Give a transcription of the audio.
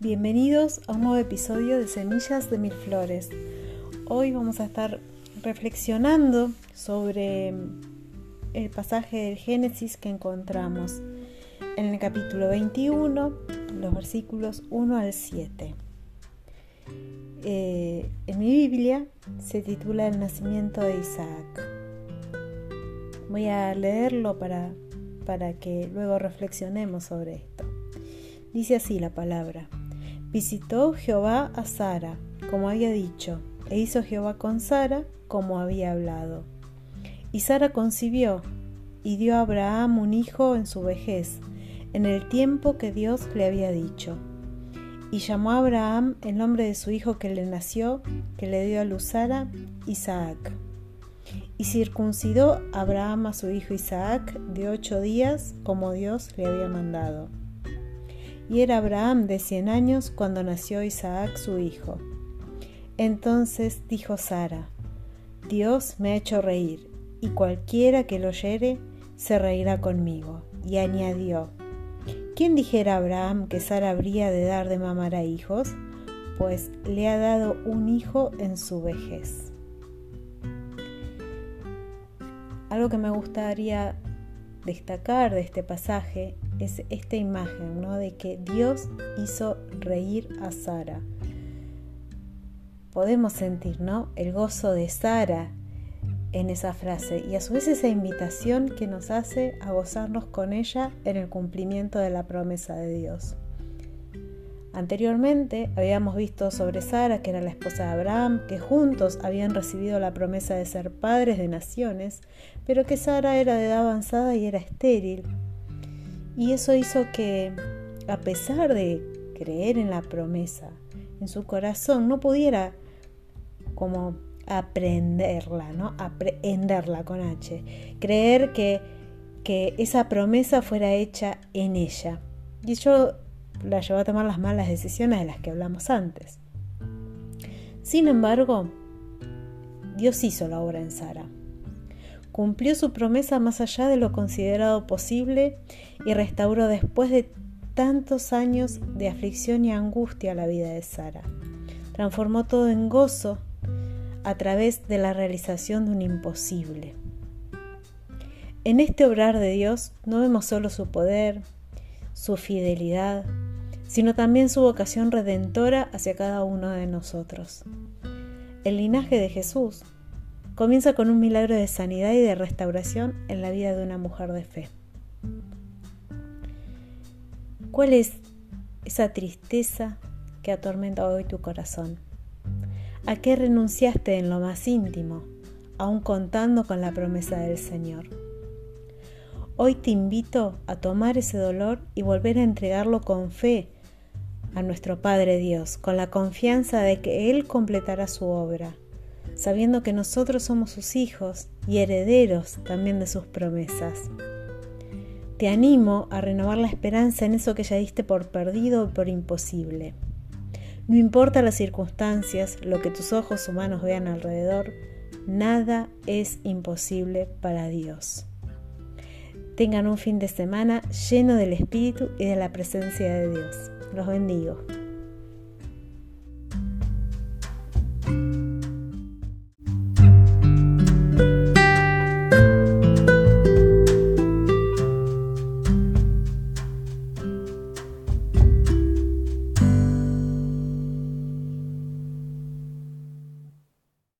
Bienvenidos a un nuevo episodio de Semillas de Mil Flores. Hoy vamos a estar reflexionando sobre el pasaje del Génesis que encontramos en el capítulo 21, los versículos 1 al 7. Eh, en mi Biblia se titula El nacimiento de Isaac. Voy a leerlo para, para que luego reflexionemos sobre esto. Dice así la palabra. Visitó Jehová a Sara, como había dicho, e hizo Jehová con Sara como había hablado. Y Sara concibió, y dio a Abraham un hijo en su vejez, en el tiempo que Dios le había dicho. Y llamó a Abraham el nombre de su hijo que le nació, que le dio a luz Sara, Isaac. Y circuncidó Abraham a su hijo Isaac de ocho días, como Dios le había mandado y era Abraham de cien años cuando nació Isaac su hijo. Entonces dijo Sara, Dios me ha hecho reír, y cualquiera que lo oyere se reirá conmigo. Y añadió, ¿quién dijera a Abraham que Sara habría de dar de mamar a hijos? Pues le ha dado un hijo en su vejez. Algo que me gustaría destacar de este pasaje es esta imagen, ¿no? De que Dios hizo reír a Sara. Podemos sentir, ¿no? El gozo de Sara en esa frase y a su vez esa invitación que nos hace a gozarnos con ella en el cumplimiento de la promesa de Dios. Anteriormente habíamos visto sobre Sara, que era la esposa de Abraham, que juntos habían recibido la promesa de ser padres de naciones, pero que Sara era de edad avanzada y era estéril, y eso hizo que, a pesar de creer en la promesa, en su corazón no pudiera como aprenderla, ¿no? Aprenderla con H. Creer que, que esa promesa fuera hecha en ella. Y eso la llevó a tomar las malas decisiones de las que hablamos antes. Sin embargo, Dios hizo la obra en Sara cumplió su promesa más allá de lo considerado posible y restauró después de tantos años de aflicción y angustia la vida de Sara. Transformó todo en gozo a través de la realización de un imposible. En este obrar de Dios no vemos solo su poder, su fidelidad, sino también su vocación redentora hacia cada uno de nosotros. El linaje de Jesús comienza con un milagro de sanidad y de restauración en la vida de una mujer de fe. ¿Cuál es esa tristeza que atormenta hoy tu corazón? ¿A qué renunciaste en lo más íntimo, aún contando con la promesa del Señor? Hoy te invito a tomar ese dolor y volver a entregarlo con fe a nuestro Padre Dios, con la confianza de que Él completará su obra sabiendo que nosotros somos sus hijos y herederos también de sus promesas. Te animo a renovar la esperanza en eso que ya diste por perdido o por imposible. No importa las circunstancias, lo que tus ojos humanos vean alrededor, nada es imposible para Dios. Tengan un fin de semana lleno del Espíritu y de la presencia de Dios. Los bendigo.